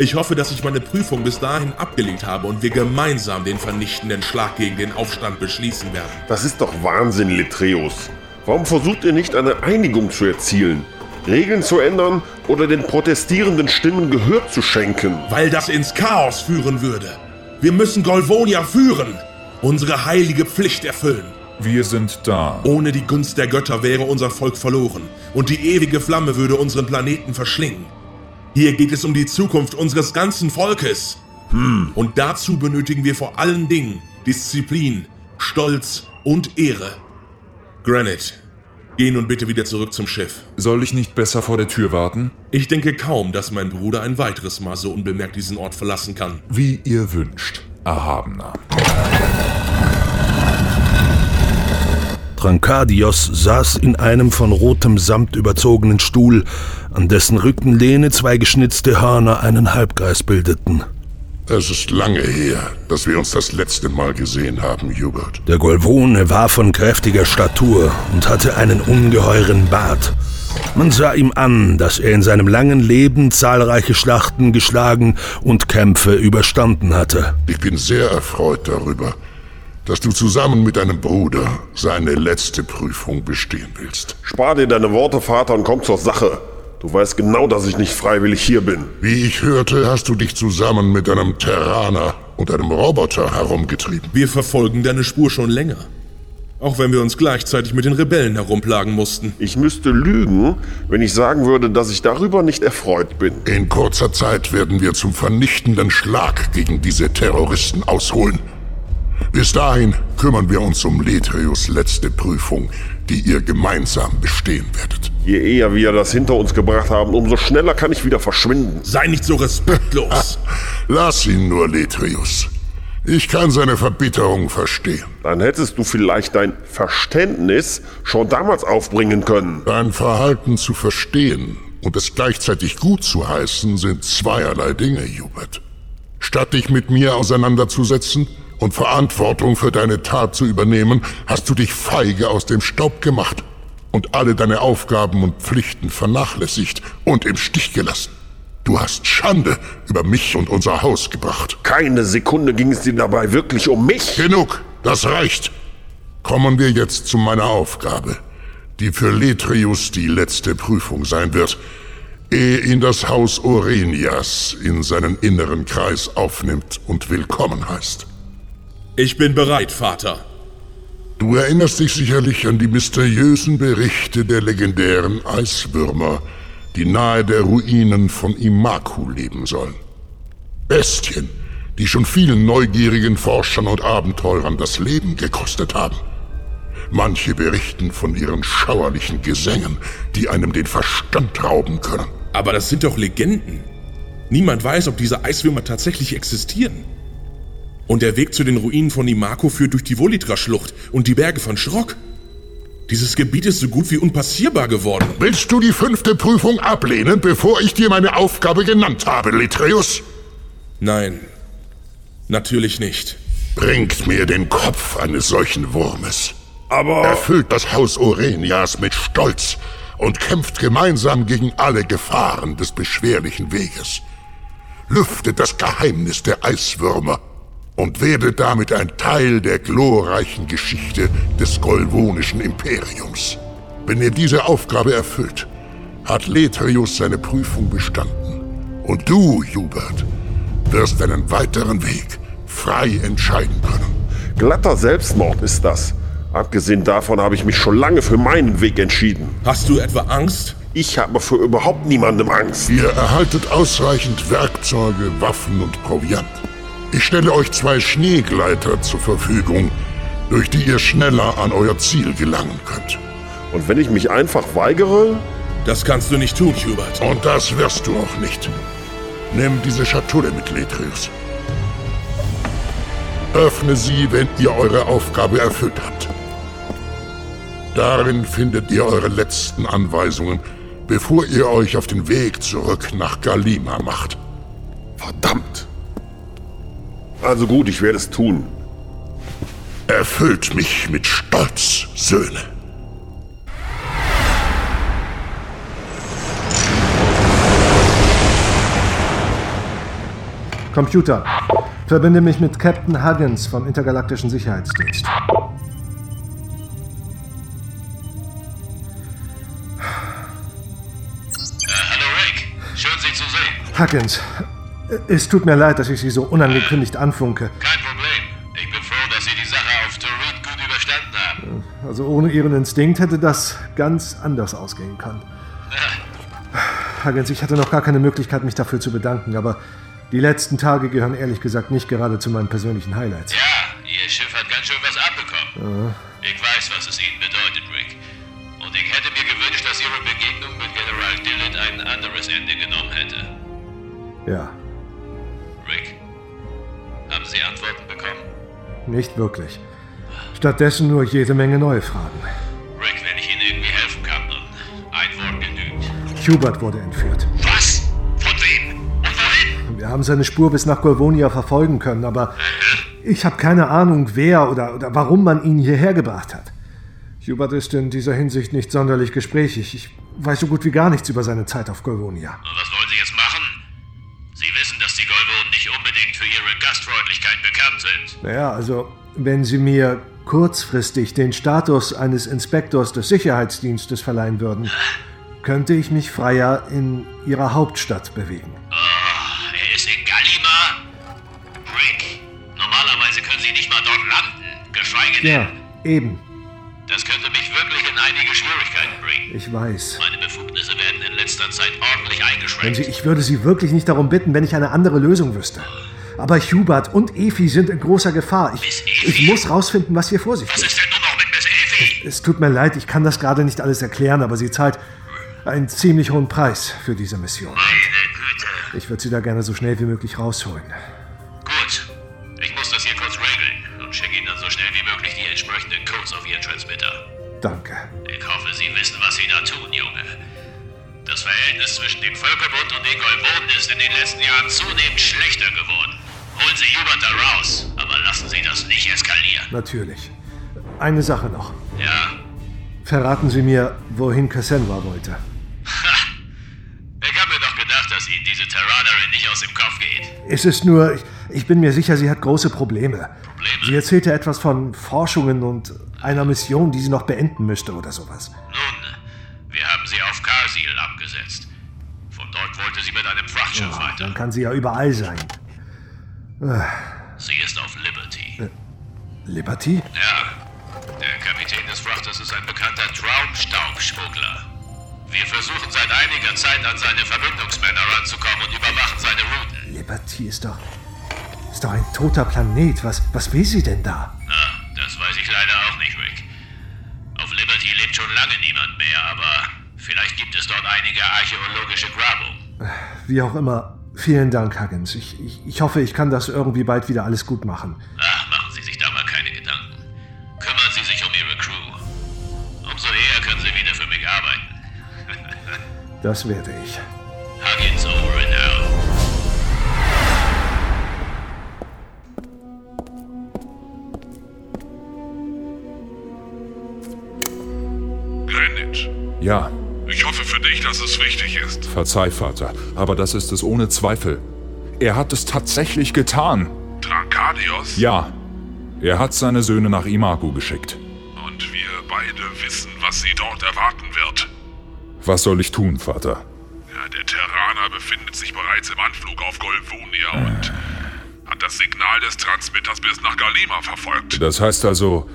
Speaker 2: Ich hoffe, dass ich meine Prüfung bis dahin abgelegt habe und wir gemeinsam den vernichtenden Schlag gegen den Aufstand beschließen werden.
Speaker 5: Das ist doch Wahnsinn, Letreus. Warum versucht ihr nicht eine Einigung zu erzielen? Regeln zu ändern oder den protestierenden Stimmen Gehör zu schenken?
Speaker 2: Weil das ins Chaos führen würde. Wir müssen Golvonia führen. Unsere heilige Pflicht erfüllen.
Speaker 8: Wir sind da.
Speaker 2: Ohne die Gunst der Götter wäre unser Volk verloren und die ewige Flamme würde unseren Planeten verschlingen. Hier geht es um die Zukunft unseres ganzen Volkes. Hm. Und dazu benötigen wir vor allen Dingen Disziplin, Stolz und Ehre. Granite, geh nun bitte wieder zurück zum Schiff.
Speaker 8: Soll ich nicht besser vor der Tür warten?
Speaker 2: Ich denke kaum, dass mein Bruder ein weiteres Mal so unbemerkt diesen Ort verlassen kann.
Speaker 8: Wie ihr wünscht, Erhabener.
Speaker 1: Trankadios saß in einem von rotem Samt überzogenen Stuhl, an dessen Rückenlehne zwei geschnitzte Hörner einen Halbkreis bildeten.
Speaker 3: Es ist lange her, dass wir uns das letzte Mal gesehen haben, Hubert.
Speaker 1: Der Golvone war von kräftiger Statur und hatte einen ungeheuren Bart. Man sah ihm an, dass er in seinem langen Leben zahlreiche Schlachten geschlagen und Kämpfe überstanden hatte.
Speaker 3: Ich bin sehr erfreut darüber, dass du zusammen mit deinem Bruder seine letzte Prüfung bestehen willst.
Speaker 5: Spar dir deine Worte, Vater, und komm zur Sache. Du weißt genau, dass ich nicht freiwillig hier bin.
Speaker 3: Wie ich hörte, hast du dich zusammen mit einem Terraner und einem Roboter herumgetrieben.
Speaker 2: Wir verfolgen deine Spur schon länger. Auch wenn wir uns gleichzeitig mit den Rebellen herumplagen mussten.
Speaker 5: Ich müsste lügen, wenn ich sagen würde, dass ich darüber nicht erfreut bin.
Speaker 3: In kurzer Zeit werden wir zum vernichtenden Schlag gegen diese Terroristen ausholen. Bis dahin kümmern wir uns um Letreus letzte Prüfung, die ihr gemeinsam bestehen werdet.
Speaker 5: Je eher wir das hinter uns gebracht haben, umso schneller kann ich wieder verschwinden.
Speaker 2: Sei nicht so respektlos.
Speaker 3: Lass ihn nur, Letreus. Ich kann seine Verbitterung verstehen.
Speaker 5: Dann hättest du vielleicht dein Verständnis schon damals aufbringen können.
Speaker 3: Dein Verhalten zu verstehen und es gleichzeitig gut zu heißen, sind zweierlei Dinge, Hubert. Statt dich mit mir auseinanderzusetzen, und Verantwortung für deine Tat zu übernehmen, hast du dich feige aus dem Staub gemacht und alle deine Aufgaben und Pflichten vernachlässigt und im Stich gelassen. Du hast Schande über mich und unser Haus gebracht.
Speaker 5: Keine Sekunde ging es dir dabei wirklich um mich.
Speaker 3: Genug, das reicht. Kommen wir jetzt zu meiner Aufgabe, die für Letrius die letzte Prüfung sein wird, ehe ihn das Haus Orenias in seinen inneren Kreis aufnimmt und willkommen heißt.
Speaker 2: Ich bin bereit, Vater.
Speaker 3: Du erinnerst dich sicherlich an die mysteriösen Berichte der legendären Eiswürmer, die nahe der Ruinen von Imaku leben sollen. Bestien, die schon vielen neugierigen Forschern und Abenteurern das Leben gekostet haben. Manche berichten von ihren schauerlichen Gesängen, die einem den Verstand rauben können.
Speaker 2: Aber das sind doch Legenden. Niemand weiß, ob diese Eiswürmer tatsächlich existieren. Und der Weg zu den Ruinen von Imako führt durch die Volitra-Schlucht und die Berge von Schrock. Dieses Gebiet ist so gut wie unpassierbar geworden.
Speaker 3: Willst du die fünfte Prüfung ablehnen, bevor ich dir meine Aufgabe genannt habe, Letreus?
Speaker 2: Nein, natürlich nicht.
Speaker 3: Bringt mir den Kopf eines solchen Wurmes.
Speaker 5: Aber...
Speaker 3: Erfüllt das Haus Orenias mit Stolz und kämpft gemeinsam gegen alle Gefahren des beschwerlichen Weges. Lüftet das Geheimnis der Eiswürmer und werde damit ein Teil der glorreichen Geschichte des Golvonischen Imperiums. Wenn ihr diese Aufgabe erfüllt, hat Letrius seine Prüfung bestanden. Und du, Hubert, wirst deinen weiteren Weg frei entscheiden können.
Speaker 5: Glatter Selbstmord ist das. Abgesehen davon habe ich mich schon lange für meinen Weg entschieden.
Speaker 2: Hast du etwa Angst?
Speaker 5: Ich habe für überhaupt niemandem Angst.
Speaker 3: Ihr erhaltet ausreichend Werkzeuge, Waffen und Proviant. Ich stelle euch zwei Schneegleiter zur Verfügung, durch die ihr schneller an euer Ziel gelangen könnt.
Speaker 5: Und wenn ich mich einfach weigere?
Speaker 2: Das kannst du nicht tun, Hubert.
Speaker 3: Und das wirst du auch nicht. Nimm diese Schatulle mit, Letrius. Öffne sie, wenn ihr eure Aufgabe erfüllt habt. Darin findet ihr eure letzten Anweisungen, bevor ihr euch auf den Weg zurück nach Galima macht.
Speaker 5: Verdammt! Also gut, ich werde es tun.
Speaker 3: Erfüllt mich mit Stolz, Söhne.
Speaker 6: Computer, verbinde mich mit Captain Huggins vom Intergalaktischen Sicherheitsdienst.
Speaker 13: hallo Rick, schön Sie zu sehen.
Speaker 6: Huggins, es tut mir leid, dass ich Sie so unangekündigt anfunke.
Speaker 13: Kein Problem. Ich bin froh, dass Sie die Sache auf Turin gut überstanden haben.
Speaker 6: Also ohne Ihren Instinkt hätte das ganz anders ausgehen können. Huggins, ich hatte noch gar keine Möglichkeit, mich dafür zu bedanken, aber die letzten Tage gehören ehrlich gesagt nicht gerade zu meinen persönlichen Highlights.
Speaker 13: Ja, Ihr Schiff hat ganz schön was abbekommen. Ich weiß, was es Ihnen bedeutet, Rick. Und ich hätte mir gewünscht, dass Ihre Begegnung mit General Dillon ein anderes Ende genommen hätte.
Speaker 6: Ja, nicht wirklich. Stattdessen nur jede Menge neue Fragen.
Speaker 13: Rick, wenn ich Ihnen irgendwie helfen kann, dann ein Wort genügt.
Speaker 6: Hubert wurde entführt.
Speaker 13: Was? Von wem? Und wohin?
Speaker 6: Wir haben seine Spur bis nach Golvonia verfolgen können, aber ich habe keine Ahnung, wer oder, oder warum man ihn hierher gebracht hat. Hubert ist in dieser Hinsicht nicht sonderlich gesprächig. Ich weiß so gut wie gar nichts über seine Zeit auf Golvonia.
Speaker 13: Bekannt sind.
Speaker 6: Naja, also, wenn Sie mir kurzfristig den Status eines Inspektors des Sicherheitsdienstes verleihen würden, könnte ich mich freier in Ihrer Hauptstadt bewegen.
Speaker 13: Oh, er ist in Galima? Rick, normalerweise können Sie nicht mal dort landen, geschweige denn.
Speaker 6: Ja, eben.
Speaker 13: Das könnte mich wirklich in einige Schwierigkeiten bringen.
Speaker 6: Ich weiß.
Speaker 13: Meine Befugnisse werden in letzter Zeit ordentlich eingeschränkt.
Speaker 6: Sie, ich würde Sie wirklich nicht darum bitten, wenn ich eine andere Lösung wüsste. Aber Hubert und Efi sind in großer Gefahr. Ich, ich muss rausfinden, was hier vor sich
Speaker 13: Was
Speaker 6: geht.
Speaker 13: ist denn nun noch mit Miss Efi?
Speaker 6: Es tut mir leid, ich kann das gerade nicht alles erklären, aber sie zahlt einen ziemlich hohen Preis für diese Mission.
Speaker 13: Meine Güte.
Speaker 6: Ich würde sie da gerne so schnell wie möglich rausholen.
Speaker 13: Gut. Ich muss das hier kurz regeln und schicke Ihnen dann so schnell wie möglich die entsprechenden Codes auf Ihren Transmitter.
Speaker 6: Danke.
Speaker 13: Ich hoffe, Sie wissen, was Sie da tun, Junge. Das Verhältnis zwischen dem Völkerbund und den Golvonen ist in den letzten Jahren zunehmend schlechter geworden. Holen Sie Hubert da raus, aber lassen Sie das nicht eskalieren.
Speaker 6: Natürlich. Eine Sache noch.
Speaker 13: Ja?
Speaker 6: Verraten Sie mir, wohin Cassandra wollte.
Speaker 13: Ha! Ich habe mir doch gedacht, dass Ihnen diese Terranerin nicht aus dem Kopf geht.
Speaker 6: Es ist nur, ich, ich bin mir sicher, sie hat große Probleme.
Speaker 13: Probleme?
Speaker 6: Sie erzählte etwas von Forschungen und einer Mission, die sie noch beenden müsste oder sowas.
Speaker 13: Nun, wir haben sie auf Karsil abgesetzt. Von dort wollte sie mit einem Frachtschiff weiter.
Speaker 6: Dann kann sie ja überall sein.
Speaker 13: Sie ist auf Liberty.
Speaker 6: Liberty?
Speaker 13: Ja, der Kapitän des Frachters ist ein bekannter Traumstaubschmuggler. Wir versuchen seit einiger Zeit an seine Verbindungsmänner ranzukommen und überwachen seine Routen.
Speaker 6: Liberty ist doch. ist doch ein toter Planet. Was, was will sie denn da?
Speaker 13: Na, das weiß ich leider auch nicht, Rick. Auf Liberty lebt schon lange niemand mehr, aber vielleicht gibt es dort einige archäologische Grabungen.
Speaker 6: Wie auch immer. Vielen Dank, Huggins. Ich, ich, ich hoffe, ich kann das irgendwie bald wieder alles gut machen.
Speaker 13: Ach, machen Sie sich da mal keine Gedanken. Kümmern Sie sich um Ihre Crew. Umso eher können Sie wieder für mich arbeiten.
Speaker 6: Das werde ich.
Speaker 13: Huggins over and out.
Speaker 10: Greenwich.
Speaker 8: Ja,
Speaker 10: Ich hoffe für dich, dass es wichtig ist.
Speaker 8: verzeih, Vater, aber das ist es ohne Zweifel. Er hat es tatsächlich getan.
Speaker 10: Trankadios?
Speaker 8: Ja, er hat seine Söhne nach Imagu geschickt.
Speaker 10: Und wir beide wissen, was sie dort erwarten wird.
Speaker 8: Was soll ich tun, Vater?
Speaker 10: Ja, der Terraner befindet sich bereits im Anflug auf Golvonia und hat das Signal des Transmitters bis nach Galima verfolgt.
Speaker 8: Das heißt also,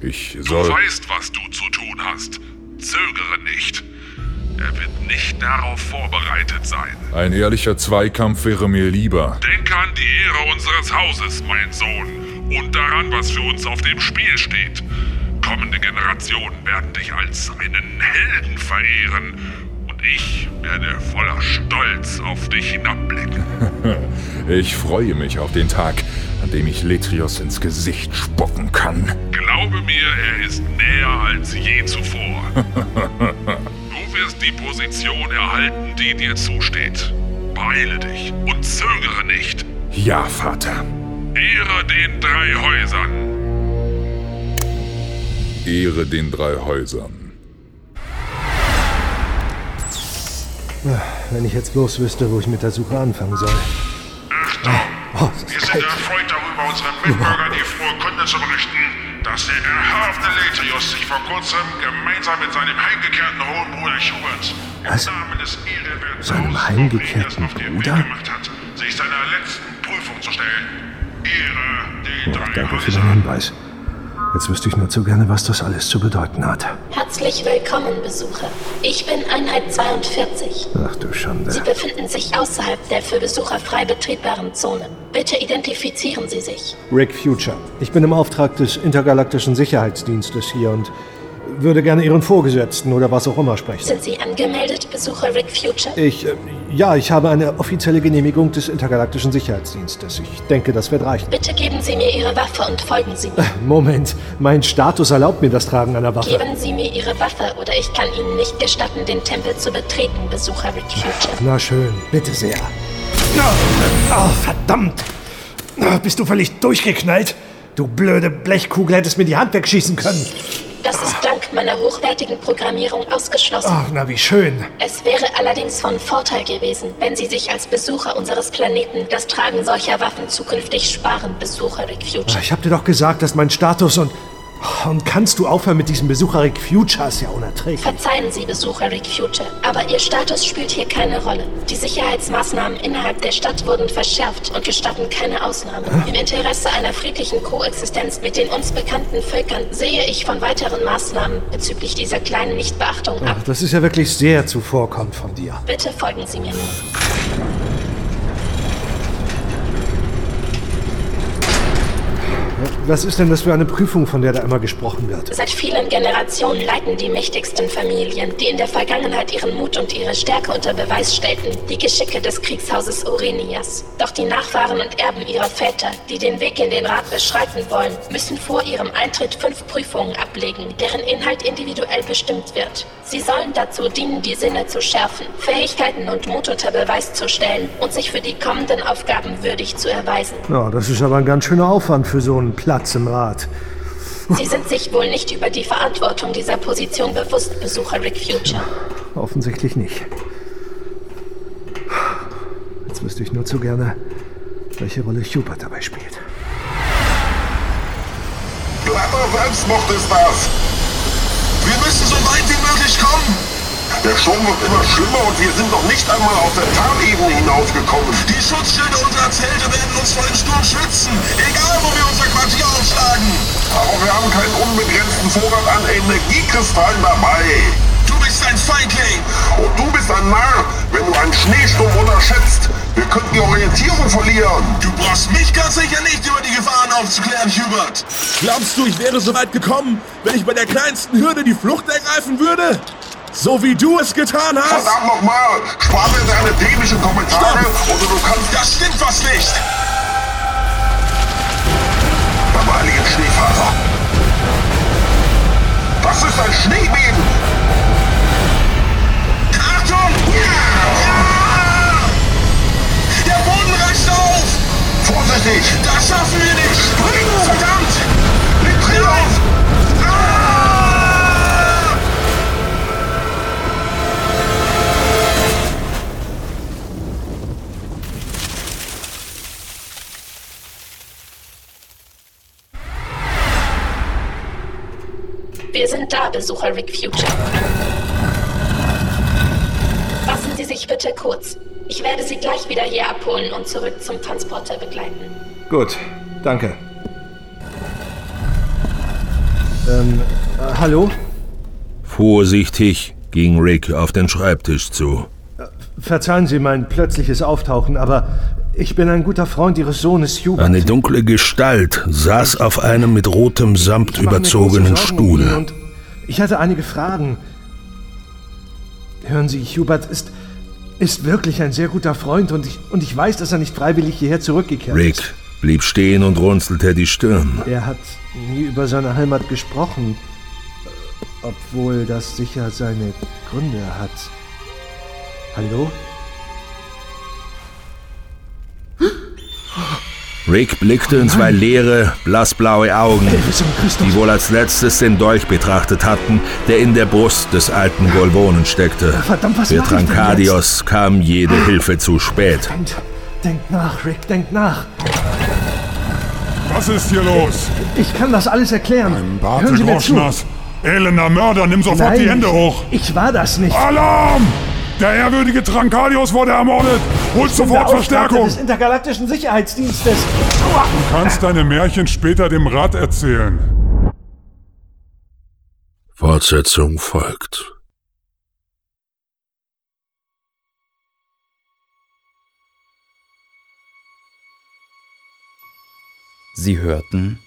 Speaker 8: ich
Speaker 10: Du
Speaker 8: soll...
Speaker 10: weißt, was du zu tun hast. Zögere nicht. Er wird nicht darauf vorbereitet sein.
Speaker 8: Ein ehrlicher Zweikampf wäre mir lieber.
Speaker 10: Denke an die Ehre unseres Hauses, mein Sohn, und daran, was für uns auf dem Spiel steht. Kommende Generationen werden dich als einen Helden verehren und ich werde voller Stolz auf dich hinabblicken.
Speaker 8: Ich freue mich auf den Tag, an dem ich Letrios ins Gesicht spucken kann.
Speaker 10: Glaube mir, er ist näher als je zuvor. Du wirst die Position erhalten, die dir zusteht. Beeile dich und zögere nicht.
Speaker 8: Ja, Vater.
Speaker 10: Ehre den drei Häusern.
Speaker 8: Ehre den drei Häusern.
Speaker 6: Wenn ich jetzt bloß wüsste, wo ich mit der Suche anfangen soll. Oh, es
Speaker 10: Wir
Speaker 6: ist
Speaker 10: sind
Speaker 6: kalt.
Speaker 10: erfreut darüber, unseren Mitbürgern die frohe Kunde zu berichten, dass der erhabene Letrius sich vor kurzem gemeinsam mit seinem heimgekehrten hohen Bruder Hubert im? Namen des
Speaker 6: Seinem heimgekehrten Bruder?
Speaker 10: Gemacht hat, sich seiner letzten Prüfung zu stellen. Ehre den
Speaker 6: Ja,
Speaker 10: drei
Speaker 6: danke für den Hinweis. Jetzt wüsste ich nur zu gerne, was das alles zu bedeuten hat.
Speaker 14: Herzlich willkommen, Besucher. Ich bin Einheit 42.
Speaker 6: Ach du Schande.
Speaker 14: Sie befinden sich außerhalb der für Besucher frei betretbaren Zone. Bitte identifizieren Sie sich.
Speaker 6: Rick Future. Ich bin im Auftrag des Intergalaktischen Sicherheitsdienstes hier und würde gerne Ihren Vorgesetzten oder was auch immer sprechen.
Speaker 14: Sind Sie angemeldet, Besucher Rick Future?
Speaker 6: Ich, äh, ja, ich habe eine offizielle Genehmigung des Intergalaktischen Sicherheitsdienstes. Ich denke, das wird reichen.
Speaker 14: Bitte geben Sie mir Ihre Waffe und folgen Sie mir.
Speaker 6: Moment, mein Status erlaubt mir das Tragen einer Waffe.
Speaker 14: Geben Sie mir Ihre Waffe oder ich kann Ihnen nicht gestatten, den Tempel zu betreten, Besucher Rick Future.
Speaker 6: Na schön, bitte sehr. Oh, verdammt! Ah, Bist du völlig durchgeknallt? Du blöde Blechkugel hättest mir die Hand wegschießen können.
Speaker 14: Das ist meiner hochwertigen Programmierung ausgeschlossen.
Speaker 6: Ach, na wie schön.
Speaker 14: Es wäre allerdings von Vorteil gewesen, wenn Sie sich als Besucher unseres Planeten das Tragen solcher Waffen zukünftig sparen, Besucher Future.
Speaker 6: Ich hab dir doch gesagt, dass mein Status und... Und kannst du aufhören mit diesem Besucher Rick Future? Ist ja unerträglich.
Speaker 14: Verzeihen Sie, Besucher Rick Future, aber Ihr Status spielt hier keine Rolle. Die Sicherheitsmaßnahmen innerhalb der Stadt wurden verschärft und gestatten keine Ausnahme. Im Interesse einer friedlichen Koexistenz mit den uns bekannten Völkern sehe ich von weiteren Maßnahmen bezüglich dieser kleinen Nichtbeachtung ab.
Speaker 6: Ach, das ist ja wirklich sehr zuvorkommend von dir.
Speaker 14: Bitte folgen Sie mir nun.
Speaker 6: Was ist denn das für eine Prüfung, von der da immer gesprochen wird?
Speaker 14: Seit vielen Generationen leiten die mächtigsten Familien, die in der Vergangenheit ihren Mut und ihre Stärke unter Beweis stellten, die Geschicke des Kriegshauses Orenias. Doch die Nachfahren und Erben ihrer Väter, die den Weg in den Rat beschreiten wollen, müssen vor ihrem Eintritt fünf Prüfungen ablegen, deren Inhalt individuell bestimmt wird. Sie sollen dazu dienen, die Sinne zu schärfen, Fähigkeiten und Mut unter Beweis zu stellen und sich für die kommenden Aufgaben würdig zu erweisen.
Speaker 6: Ja, das ist aber ein ganz schöner Aufwand für so einen Platz im Rat.
Speaker 14: Sie sind sich wohl nicht über die Verantwortung dieser Position bewusst, Besucher Rick Future.
Speaker 6: Offensichtlich nicht. Jetzt wüsste ich nur zu gerne, welche Rolle Hubert dabei spielt.
Speaker 3: Glatter Selbstmord ist das! Wir müssen so weit wie möglich kommen! Der Sturm wird immer schlimmer und wir sind noch nicht einmal auf der Talebene hinausgekommen. Die Schutzschilde unserer Zelte werden uns vor dem Sturm schützen, egal wo wir unser Quartier aufschlagen. Aber wir haben keinen unbegrenzten Vorrat an Energiekristallen dabei. Du bist ein Feigling! Und du bist ein Narr, wenn du einen Schneesturm unterschätzt. Wir könnten die Orientierung verlieren. Du brauchst mich ganz sicher nicht über die Gefahren aufzuklären, Hubert.
Speaker 2: Glaubst du, ich wäre so weit gekommen, wenn ich bei der kleinsten Hürde die Flucht ergreifen würde? So wie du es getan hast?
Speaker 3: Verdammt nochmal! Spar mir deine dämlichen Kommentare oder du kannst... Das stimmt was nicht! Beim heiligen Schneevater. Das ist ein Schneebeben! Achtung! Der Boden reißt auf! Vorsichtig! Das schaffen wir nicht! Spring! Verdammt!
Speaker 14: Wir sind da, Besucher Rick Future. Fassen Sie sich bitte kurz. Ich werde Sie gleich wieder hier abholen und zurück zum Transporter begleiten.
Speaker 6: Gut, danke. Ähm, äh, hallo?
Speaker 1: Vorsichtig ging Rick auf den Schreibtisch zu.
Speaker 6: Verzeihen Sie mein plötzliches Auftauchen, aber ich bin ein guter Freund Ihres Sohnes Hubert.
Speaker 1: Eine dunkle Gestalt saß auf einem mit rotem Samt überzogenen Stuhl.
Speaker 6: Ich hatte einige Fragen. Hören Sie, Hubert ist, ist wirklich ein sehr guter Freund und ich, und ich weiß, dass er nicht freiwillig hierher zurückgekehrt
Speaker 1: Rick
Speaker 6: ist.
Speaker 1: blieb stehen und runzelte die Stirn.
Speaker 6: Er hat nie über seine Heimat gesprochen, obwohl das sicher seine Gründe hat. Hallo?
Speaker 1: Rick blickte in zwei leere, blassblaue Augen, die wohl als letztes den Dolch betrachtet hatten, der in der Brust des alten Golvonen steckte.
Speaker 6: Verdammt, was
Speaker 1: Für Trankadios kam jede Hilfe zu spät.
Speaker 6: Denkt nach, Rick, denkt nach.
Speaker 10: Was ist hier los?
Speaker 6: Ich kann das alles erklären.
Speaker 10: Barte
Speaker 6: Hören Sie mir zu.
Speaker 10: Elender Mörder, nimm sofort
Speaker 6: Nein,
Speaker 10: die Hände hoch.
Speaker 6: Ich war das nicht.
Speaker 10: Alarm! Der ehrwürdige Trankadios wurde ermordet. Holt sofort Verstärkung.
Speaker 6: des intergalaktischen Sicherheitsdienstes.
Speaker 10: Du kannst deine Märchen später dem Rat erzählen.
Speaker 1: Fortsetzung folgt.
Speaker 15: Sie hörten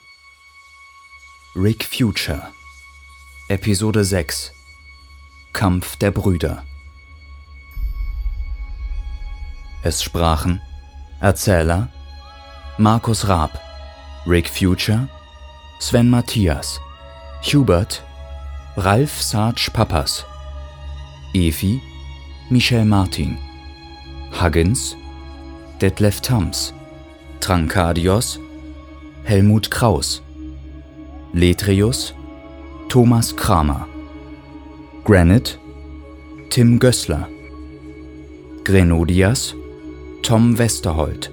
Speaker 15: Rick Future Episode 6 Kampf der Brüder Es sprachen. Erzähler Markus Raab, Rick Future, Sven Matthias, Hubert, Ralf Sarge Pappas, Efi, Michel Martin, Huggins, Detlef Tams, Trankadios, Helmut Kraus, Letrius, Thomas Kramer, Granite, Tim Gößler, Grenodias, Tom Westerholt,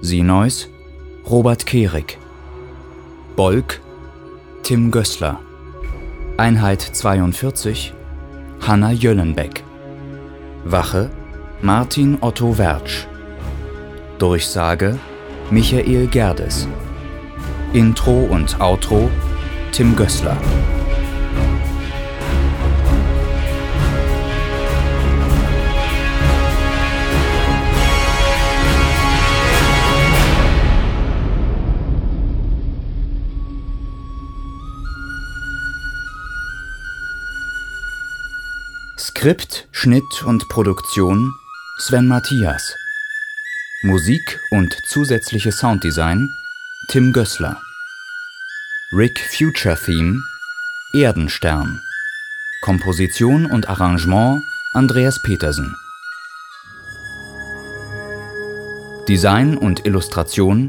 Speaker 15: Sinois, Robert Kehrig, Bolk, Tim Gößler, Einheit 42, Hanna Jöllenbeck, Wache, Martin Otto Wertsch, Durchsage, Michael Gerdes, Intro und Outro, Tim Gößler. Skript, Schnitt und Produktion Sven Matthias. Musik und zusätzliche Sounddesign Tim Gößler. Rick Future Theme Erdenstern. Komposition und Arrangement Andreas Petersen. Design und Illustration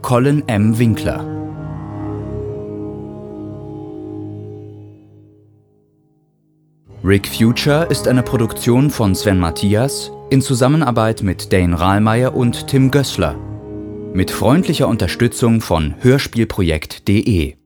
Speaker 15: Colin M. Winkler. Rick Future ist eine Produktion von Sven Matthias in Zusammenarbeit mit Dane Rahlmeier und Tim Gößler. Mit freundlicher Unterstützung von hörspielprojekt.de.